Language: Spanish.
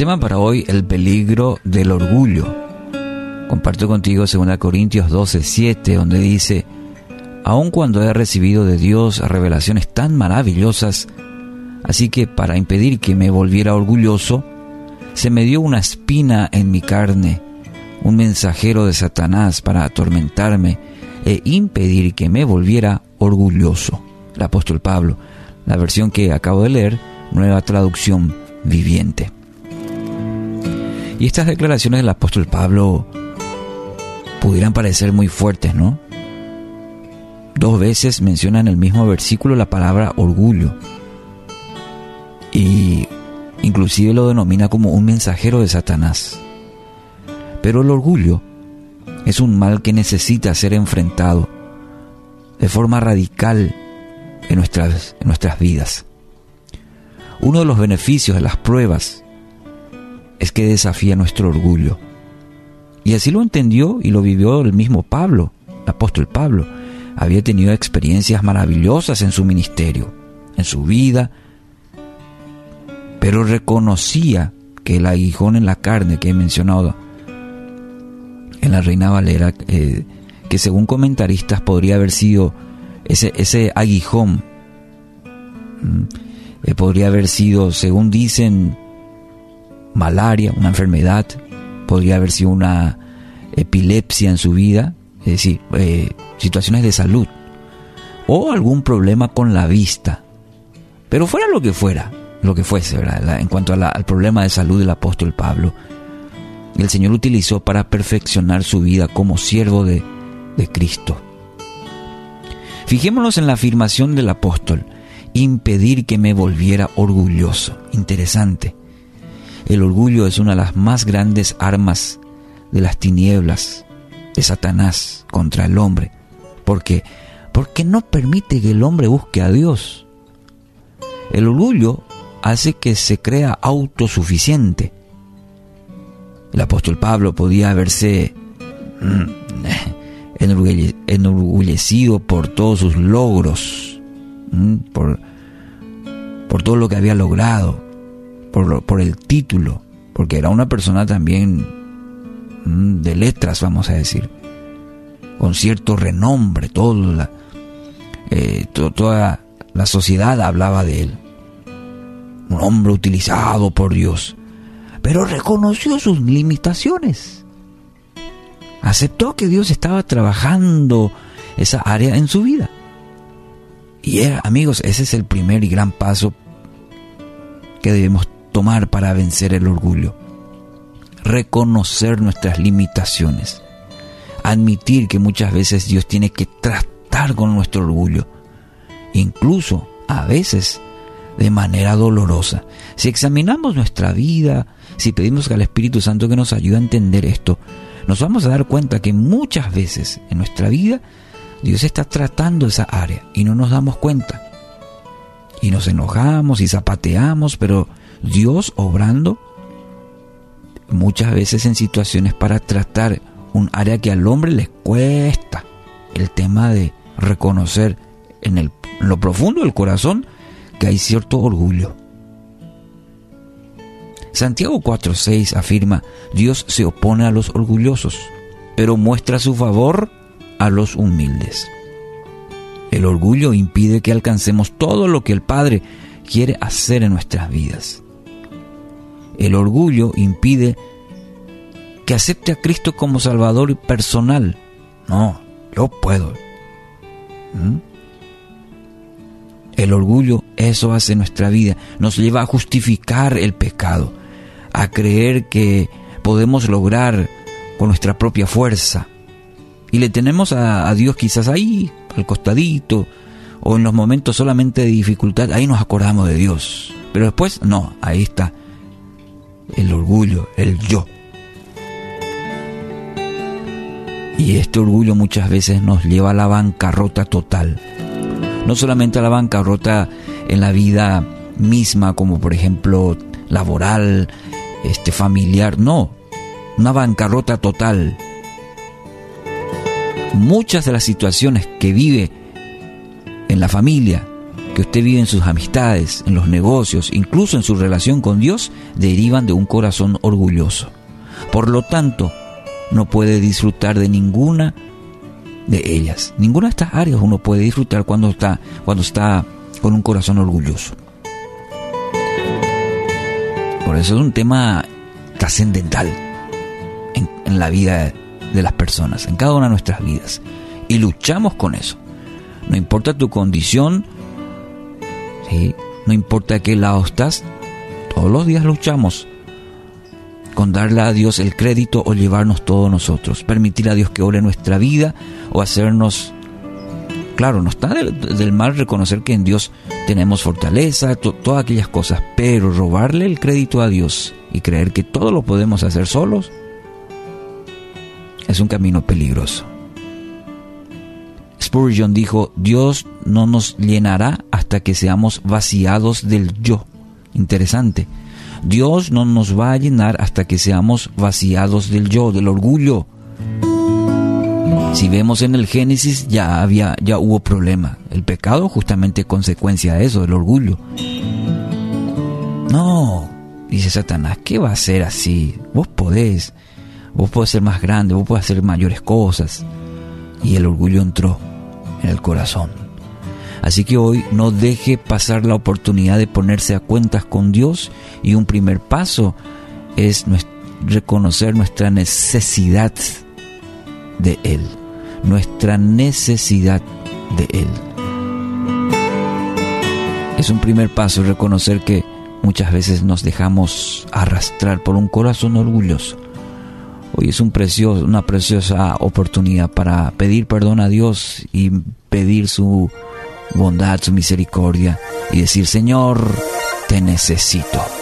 tema para hoy, el peligro del orgullo. Comparto contigo 2 Corintios 12, 7, donde dice, aun cuando he recibido de Dios revelaciones tan maravillosas, así que para impedir que me volviera orgulloso, se me dio una espina en mi carne, un mensajero de Satanás para atormentarme e impedir que me volviera orgulloso. El apóstol Pablo, la versión que acabo de leer, nueva traducción viviente. Y estas declaraciones del apóstol Pablo pudieran parecer muy fuertes, ¿no? Dos veces menciona en el mismo versículo la palabra orgullo. Y inclusive lo denomina como un mensajero de Satanás. Pero el orgullo es un mal que necesita ser enfrentado de forma radical en nuestras, en nuestras vidas. Uno de los beneficios de las pruebas es que desafía nuestro orgullo. Y así lo entendió y lo vivió el mismo Pablo, el apóstol Pablo. Había tenido experiencias maravillosas en su ministerio, en su vida, pero reconocía que el aguijón en la carne que he mencionado en la Reina Valera, eh, que según comentaristas podría haber sido ese, aguijón, eh, podría haber sido, según dicen, malaria, una enfermedad, podría haber sido una epilepsia en su vida, es decir, eh, situaciones de salud, o algún problema con la vista. Pero fuera lo que fuera, lo que fuese, ¿verdad? en cuanto al problema de salud del apóstol Pablo, el Señor utilizó para perfeccionar su vida como siervo de, de Cristo. Fijémonos en la afirmación del apóstol, impedir que me volviera orgulloso. Interesante. El orgullo es una de las más grandes armas de las tinieblas de Satanás contra el hombre. ¿Por qué? Porque no permite que el hombre busque a Dios. El orgullo hace que se crea autosuficiente. El apóstol Pablo podía haberse mm, enorgullecido por todos sus logros, mm, por, por todo lo que había logrado, por, por el título, porque era una persona también mm, de letras, vamos a decir, con cierto renombre, todo la, eh, toda la sociedad hablaba de él. Un hombre utilizado por Dios, pero reconoció sus limitaciones. Aceptó que Dios estaba trabajando esa área en su vida. Y era, amigos, ese es el primer y gran paso que debemos tomar para vencer el orgullo. Reconocer nuestras limitaciones. Admitir que muchas veces Dios tiene que tratar con nuestro orgullo. Incluso a veces de manera dolorosa. Si examinamos nuestra vida, si pedimos al Espíritu Santo que nos ayude a entender esto, nos vamos a dar cuenta que muchas veces en nuestra vida Dios está tratando esa área y no nos damos cuenta. Y nos enojamos y zapateamos, pero Dios obrando muchas veces en situaciones para tratar un área que al hombre le cuesta. El tema de reconocer en, el, en lo profundo del corazón que hay cierto orgullo. Santiago 4:6 afirma, Dios se opone a los orgullosos, pero muestra su favor a los humildes. El orgullo impide que alcancemos todo lo que el Padre quiere hacer en nuestras vidas. El orgullo impide que acepte a Cristo como Salvador personal. No, yo puedo. ¿Mm? El orgullo, eso hace nuestra vida, nos lleva a justificar el pecado, a creer que podemos lograr con nuestra propia fuerza. Y le tenemos a, a Dios quizás ahí, al costadito, o en los momentos solamente de dificultad, ahí nos acordamos de Dios. Pero después, no, ahí está el orgullo, el yo. Y este orgullo muchas veces nos lleva a la bancarrota total. No solamente a la bancarrota en la vida misma, como por ejemplo laboral, este familiar, no, una bancarrota total. Muchas de las situaciones que vive en la familia que usted vive en sus amistades, en los negocios, incluso en su relación con Dios, derivan de un corazón orgulloso. Por lo tanto, no puede disfrutar de ninguna de ellas. Ninguna de estas áreas uno puede disfrutar cuando está, cuando está con un corazón orgulloso. Por eso es un tema trascendental en, en, la vida de las personas, en cada una de nuestras vidas. Y luchamos con eso. No importa tu condición, no importa qué lado estás, todos los días luchamos con darle a Dios el crédito o llevarnos todos nosotros, permitir a Dios que ore nuestra vida o hacernos... Claro, no está del, mal reconocer que en Dios tenemos fortaleza, todas aquellas cosas, pero robarle el crédito a Dios y creer que todo lo podemos hacer solos es un camino peligroso. Spurgeon dijo, Dios no nos llenará hasta que seamos vaciados del yo. Interesante. Dios no nos va a llenar hasta que seamos vaciados del yo, del orgullo. Si vemos en el Génesis ya había ya hubo problema. El pecado justamente consecuencia de eso, del orgullo. No, dice Satanás, ¿qué va a ser así? Vos podés, vos podés ser más grande, vos podés hacer mayores cosas. Y el orgullo entró en el corazón. Así que hoy no deje pasar la oportunidad de ponerse a cuentas con Dios y un primer paso es reconocer nuestra necesidad de Él, nuestra necesidad de Él. Es un primer paso reconocer que muchas veces nos dejamos arrastrar por un corazón orgulloso. Hoy es una preciosa oportunidad para pedir perdón a Dios y pedir su bondad, su misericordia y decir, Señor, te necesito.